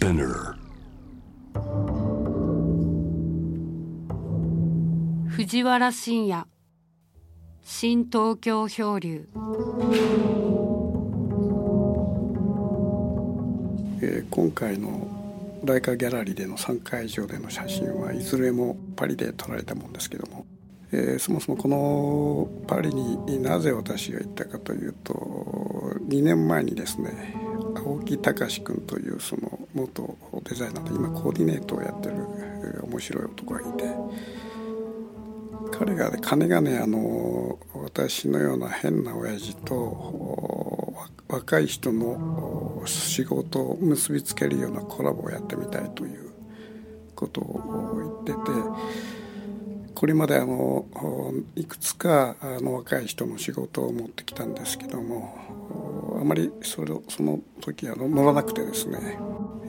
Spinner. 藤原信也。新東京漂流。えー今回のライカギャラリーでの3会場での写真はいずれもパリで撮られたもんですけども、えーそもそもこのパリになぜ私が行ったかというと2年前にですね青木隆君というその元デザイナーで今コーディネートをやってる面白い男がいて彼が金がねあの私のような変な親父と若い人の仕事を結びつけるようなコラボをやってみたいということを言っててこれまであのいくつかあの若い人の仕事を持ってきたんですけどもあまりそれその時あの乗らなくてですね。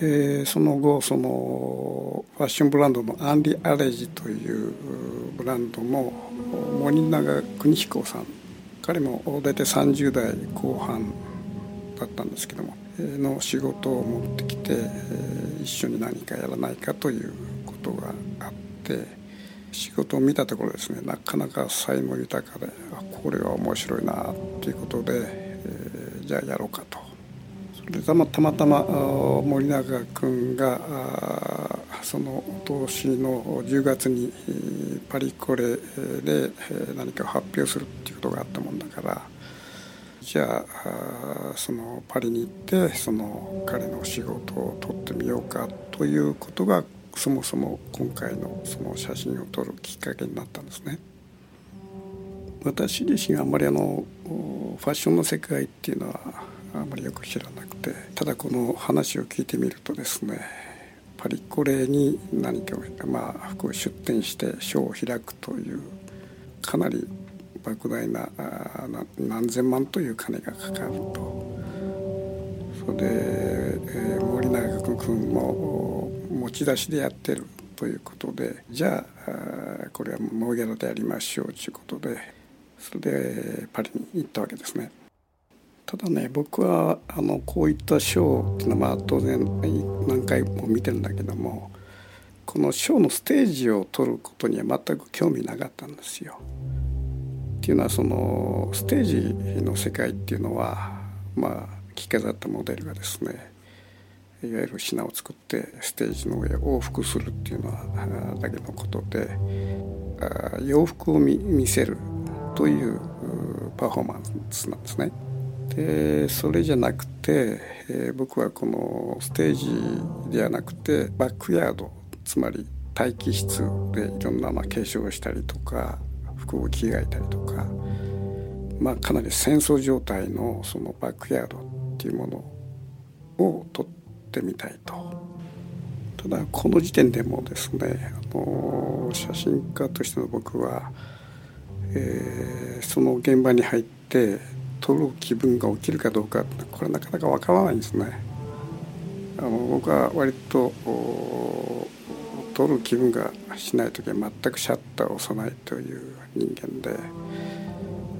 えーその後そのファッションブランドのアンリ・アレジというブランドの森永邦彦さん彼も大体30代後半だったんですけどもの仕事を持ってきてえー一緒に何かやらないかということがあって仕事を見たところですねなかなか才能豊かでこれは面白いなということで、じゃあやろうかとそれでたまたまたま森永君がその年の10月にパリコレで何かを発表するっていうことがあったもんだからじゃあそのパリに行ってその彼の仕事を撮ってみようかということがそもそも今回のその写真を撮るきっかけになったんですね。私自身あんまりあのファッションの世界っていうのはあまりよく知らなくてただこの話を聞いてみるとですねパリコレに何かまあ服を出店してショーを開くというかなり莫大なな何千万という金がかかると。それで、えー森永君も持ち出しでやってるということでじゃあこれはもうノーギャラでやりましょうということでそれでパリに行ったわけですね。ただね僕はあのこういったショーっていうのは当然何回も見てるんだけどもこのショーのステージを取ることには全く興味なかったんですよ。っていうのはそのステージの世界っていうのはまあ着飾ったモデルがですねいわゆる品を作ってステージの上を往復するっていうのはだけのことであ洋服を見せるというパフォーマンスなんですね。でそれじゃなくて、えー僕はこのステージではなくてバックヤードつまり待機室でいろんなまあ化粧をしたりとか服を着替えたりとか、まあ、かなり戦争状態のそのバックヤードっていうものを撮ってみたいと。ただこの時点でもですねあの写真家としての僕は、えーその現場に入って撮る気分が起きるかどうかこれなかなかわからないんですね。あの僕は割とお撮る気分がしない時は全くシャッターを押さないという人間で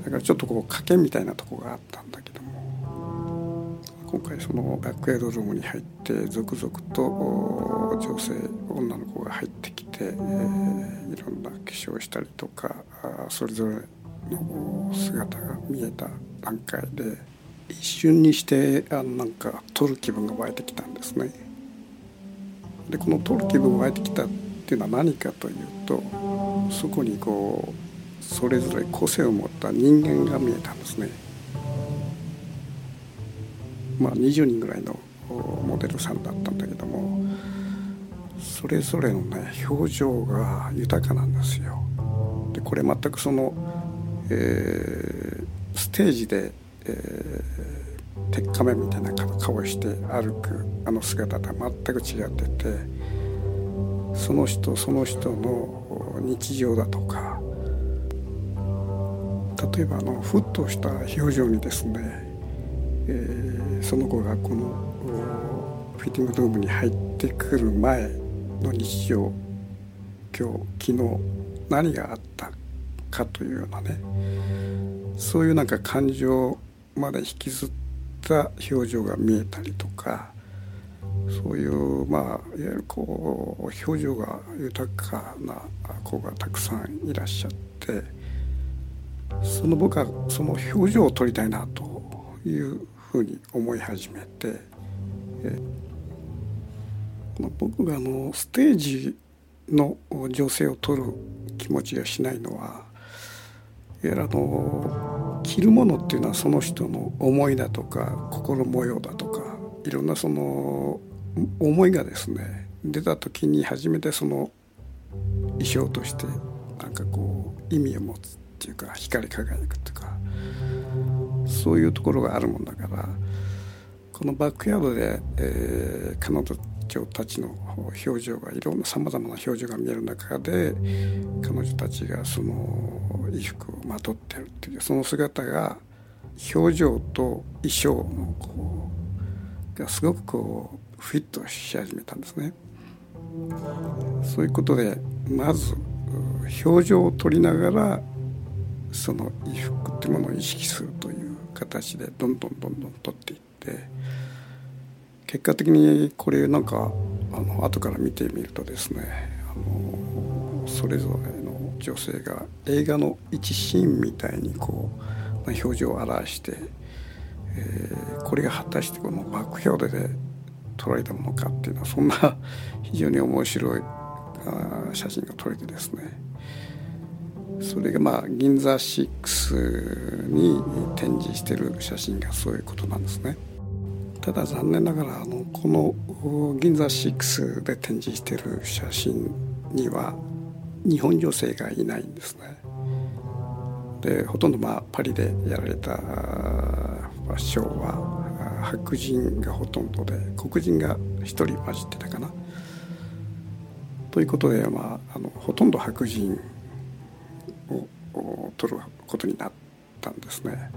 だからちょっとこう賭けみたいなとこがあったんだけども今回そのバックヤードルームに入って続々と女性女の子が入ってきて、えーいろんな化粧したりとかそれぞれの姿が見えた段階で一瞬にしてあなんか撮る気分が湧いてきたんですね。でこの撮る気分が湧いてきたっていうのは何かというとそこにこうそれぞれ個性を持った人間が見えたんですね。まあ20人ぐらいのモデルさんだったんだけどもそれぞれのね表情が豊かなんですよ。でこれ全くその、えーステージで、えー鉄仮面みたいな顔して歩くあの姿とは全く違っててその人その人の日常だとか例えばあのふっとした表情にですね、えーその子がこのフィッティングルームに入ってくる前の日常今日昨日何があったかというようなねそういうなんか感情まで引きずった表情が見えたりとかそういうまあいわゆるこう表情が豊かな子がたくさんいらっしゃってその僕はその表情を撮りたいなというふうに思い始めて、え僕があのステージの女性を撮る気持ちがしないのはいわゆるあの着るものっていうのはその人の思いだとか心模様だとかいろんなその思いがですね出た時に初めてその衣装としてなんかこう意味を持つっていうか光り輝くというかそういうところがあるもんだからこのバックヤードで、えー、彼女たちの表情がいろんなさまざまな表情が見える中で彼女たちがその衣服をまとってるっていうその姿が表情と衣装のこうがすごくこうフィットし始めたんですね。そういうことでまず表情を取りながらその衣服っていうものを意識するという形でどんどんどんどん取っていって結果的にこれなんかあの後から見てみるとですねあのそれぞれの女性が映画の一シーンみたいにこう表情を表して、えー、これが果たしてこのバック表で撮られたものかっていうのはそんな 非常に面白い写真が撮れてですねそれがまあ銀座6に展示してる写真がそういうことなんですね。ただ残念ながらあのこの銀座6で展示してる写真には日本女性がいないんですね。でほとんどまあパリでやられたファッションは白人がほとんどで黒人が1人混じってたかな。ということで、まあ、あのほとんど白人を取ることになったんですね。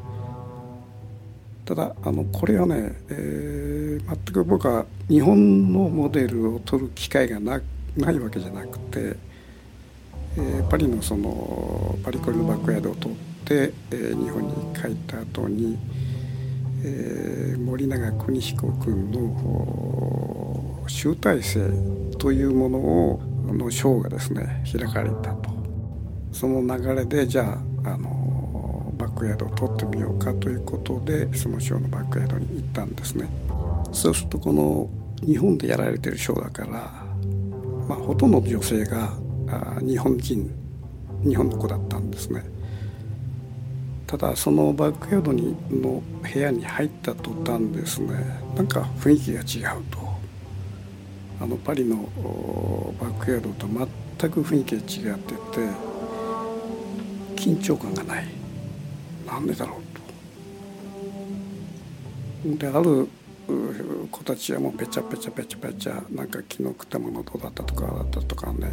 ただあのこれはね、えー、全く僕は日本のモデルを取る機会がなないわけじゃなくて、えー、パリのそのパリコレのバックヤードを取って、えー、日本に帰った後にえー、森永邦彦君の集大成というものをのショーがですね開かれたと。その流れでじゃああのクヤードを撮ってみようかということでそのショーのバックヤードに行ったんですね。そうするとこの日本でやられてるショーだから、まあ、ほとんどの女性が日本人日本の子だったんですね。ただそのバックヤードにの部屋に入った途端ですねなんか雰囲気が違うと。あのパリのバックヤードと全く雰囲気が違ってて緊張感がない。なんでだろうと。である子たちはもうペチャペチャペチャペチャなんか昨日食ったものどうだったとかだったとかね。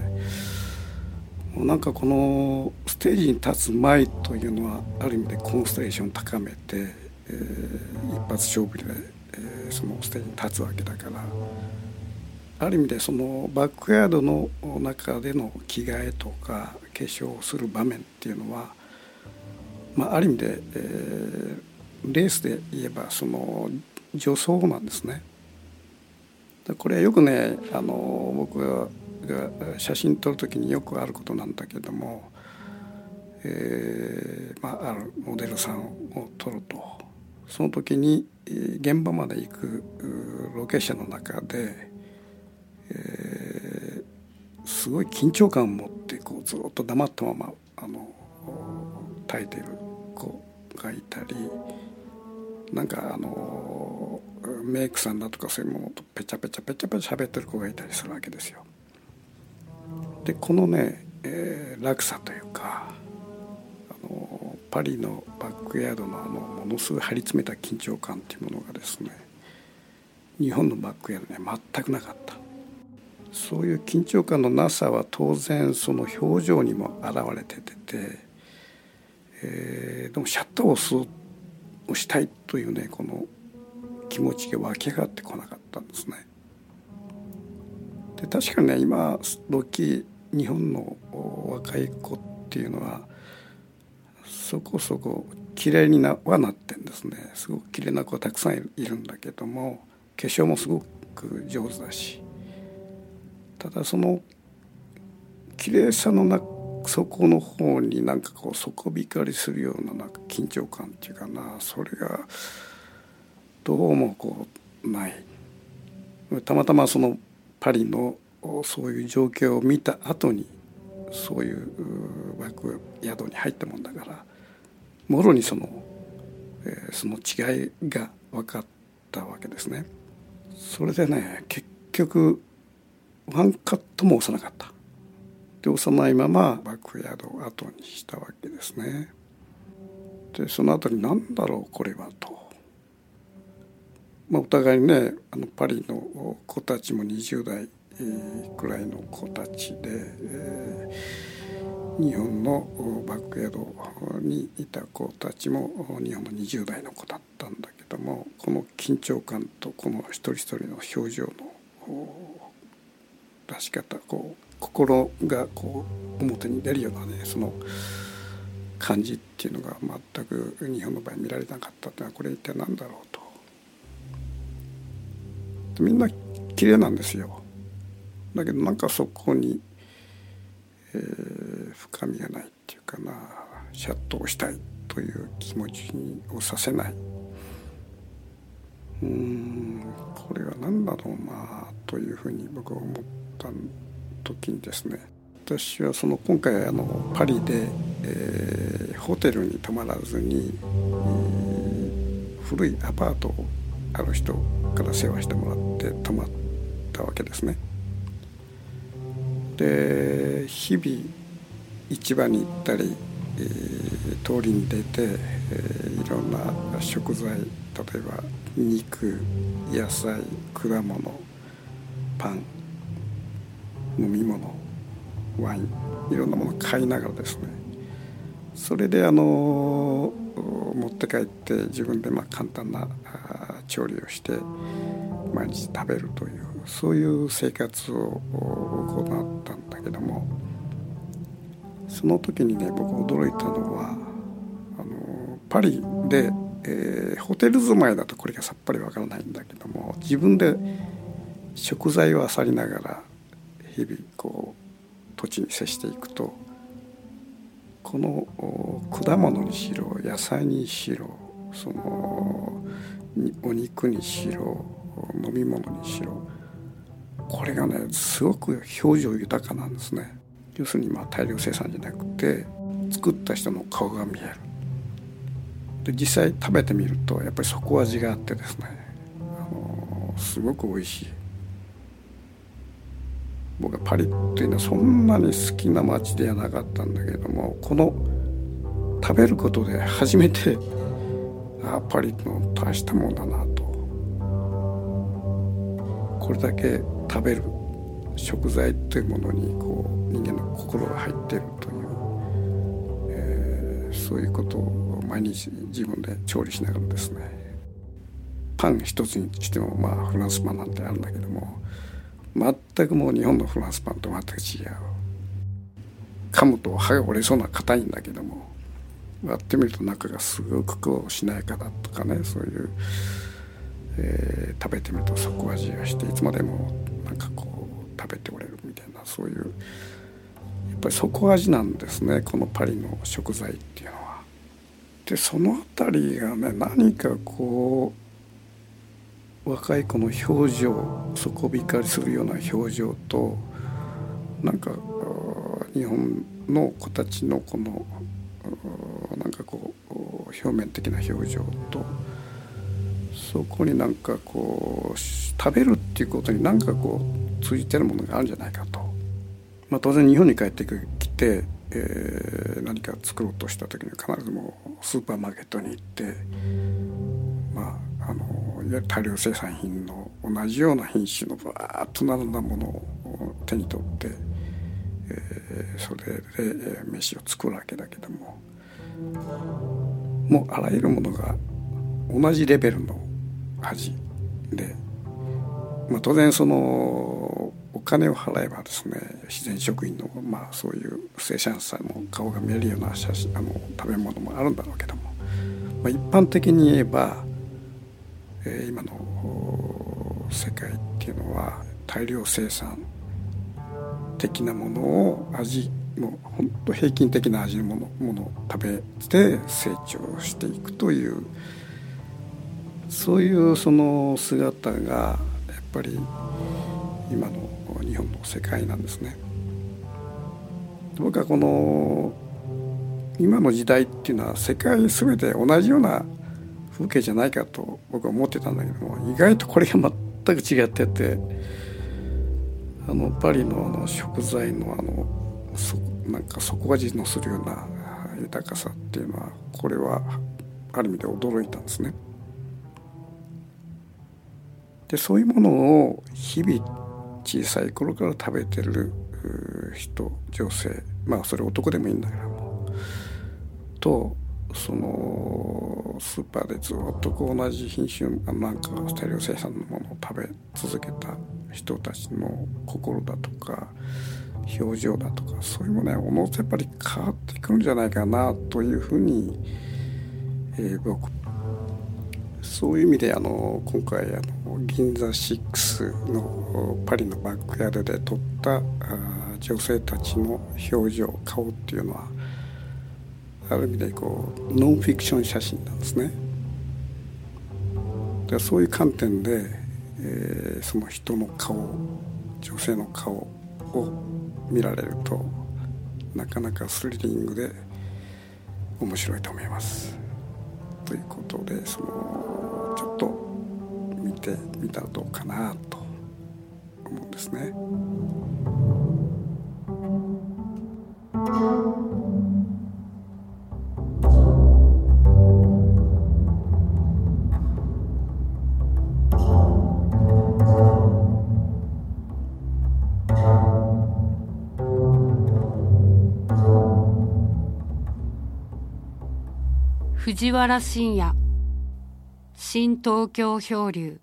もうなんかこのステージに立つ前というのはある意味でコンストレーション高めて、えー、一発勝負で、えー、そのステージに立つわけだからある意味でそのバックヤードの中での着替えとか化粧をする場面っていうのは、まあ、ある意味で、えー、レースで言えばその助走なんですね。これはよくねあの僕が写真撮る時によくあることなんだけども、えーまあ、あるモデルさんを撮るとその時に現場まで行くロケ車の中で、えー、すごい緊張感を持ってこうずっと黙ったままあの耐えている子がいたりなんかあのメイクさんだとかそういうものとペチャペチャペチャペチャ喋ってる子がいたりするわけですよ。でこのね、えー、落差というかあのパリのバックヤードのあのものすごい張り詰めた緊張感っていうものがですね日本のバックヤードには全くなかったそういう緊張感のなさは当然その表情にも現れててえー、でもシャッターを押したいというねこの気持ちが湧き上がってこなかったんですね。で確かにね今時日本の若い子っていうのはそこそこ綺麗になはなってんですねすごく綺麗な子はたくさんいるんだけども化粧もすごく上手だしただその綺麗さの中な底の方になんかこう底光りするようななんか緊張感っていうかなそれがどうもこうないたまたまそのパリのそういう状況を見た後にそういう枠宿に入ったもんだからもろにその、えー、その違いが分かったわけですね。それでね結局ワンカットも押さなかった。で押さないままバックヤードを後にしたわけですね。でその後に何だろうこれはと。まあ、お互いにねあのパリの子たちも20代くらいの子たちで、えー、日本のバックヤードにいた子たちも日本の20代の子だったんだけどもこの緊張感とこの一人一人の表情の出し方こう心がこう表に出るようなねその感じっていうのが全く日本の場合見られなかったってのはこれ一体何だろうと。みんな綺麗なんですよ。だけどなんかそこに、えー、深みがないっていうかなシャッとしたいという気持ちをさせないうんこれは何だろうなというふうに僕は思ったんです時にですね私はその今回あのパリで、えー、ホテルに泊まらずに、えー、古いアパートをある人から世話してもらって泊まったわけですね。で日々市場に行ったり、えー、通りに出て、えー、いろんな食材例えば肉野菜果物パン飲み物ワインいろんなものを買いながらですね。それであの持って帰って自分でまあ簡単な調理をして毎日食べるというそういう生活を行ったんだけどもその時にね僕驚いたのはあのパリで、えー、ホテル住まいだとこれがさっぱりわからないんだけども自分で食材を漁りながら日々こう土地に接していくとこの果物にしろ野菜にしろそのお肉にしろ飲み物にしろこれがねすごく表情豊かなんですね。要するにまあ大量生産じゃなくて作った人の顔が見える。で実際食べてみるとやっぱり底味があってですねあのすごく美味しい。僕はパリっていうのはそんなに好きな街ではなかったんだけどもこの食べることで初めて あパリの大したもんだなと。これだけ食べる食材というものにこう人間の心が入ってるという、えー、そういうことを毎日自分で調理しながらですね。パン一つにしてもまあフランスパンなんてあるんだけども全くもう日本のフランスパンと全く違う噛むと歯が折れそうな硬いんだけども割ってみると中がすごくこうしなやかだとかねそういう、えー、食べてみると底味がしていつまでもなんかこう食べておれるみたいなそういうやっぱり底味なんですねこのパリの食材っていうのは。でその辺りがね何かこう若い子の表情底光りするような表情となんか日本の子たちのこのなんかこう表面的な表情とそこになんかこう食べるっていうことに何かこう通じてるものがあるんじゃないかと、まあ、当然日本に帰ってきて、えー、何か作ろうとした時に必ずもうスーパーマーケットに行って大量生産品の同じような品種のバーッと並んだものを手に取って、えー、それで飯を作るわけだけどももうあらゆるものが同じレベルの味で、まあ、当然そのお金を払えばですね自然食品のまあそういう生産者の顔が見えるような写真あの食べ物もあるんだろうけども、まあ、一般的に言えば、今の世界っていうのは大量生産的なものを味もう本当平均的な味のものものを食べて成長していくというそういうその姿がやっぱり今の日本の世界なんですね。僕はこの今の時代っていうのは世界全て同じような風景じゃないかと僕は思ってたんだけども意外とこれが全く違っててあのパリのあの食材のあのそなんか底味のするような豊かさっていうのはこれはある意味で驚いたんですね。でそういうものを日々小さい頃から食べてる人女性まあそれ男でもいいんだけどもとそのスーパーでずっとこう同じ品種なんか大量生産のものを食べ続けた人たちの心だとか表情だとかそういうものはおのずやっぱり変わってくるんじゃないかなというふうに、えー、僕そういう意味であの今回あの銀座6のパリのバックヤードで撮った女性たちの表情顔っていうのはある意味でこうノンフィクション写真なんですね。でそういう観点で、えー、その人の顔女性の顔を見られるとなかなかスリリングで面白いと思います。ということでそのちょっと見てみたらどうかなと思うんですね。藤原信也。新東京漂流。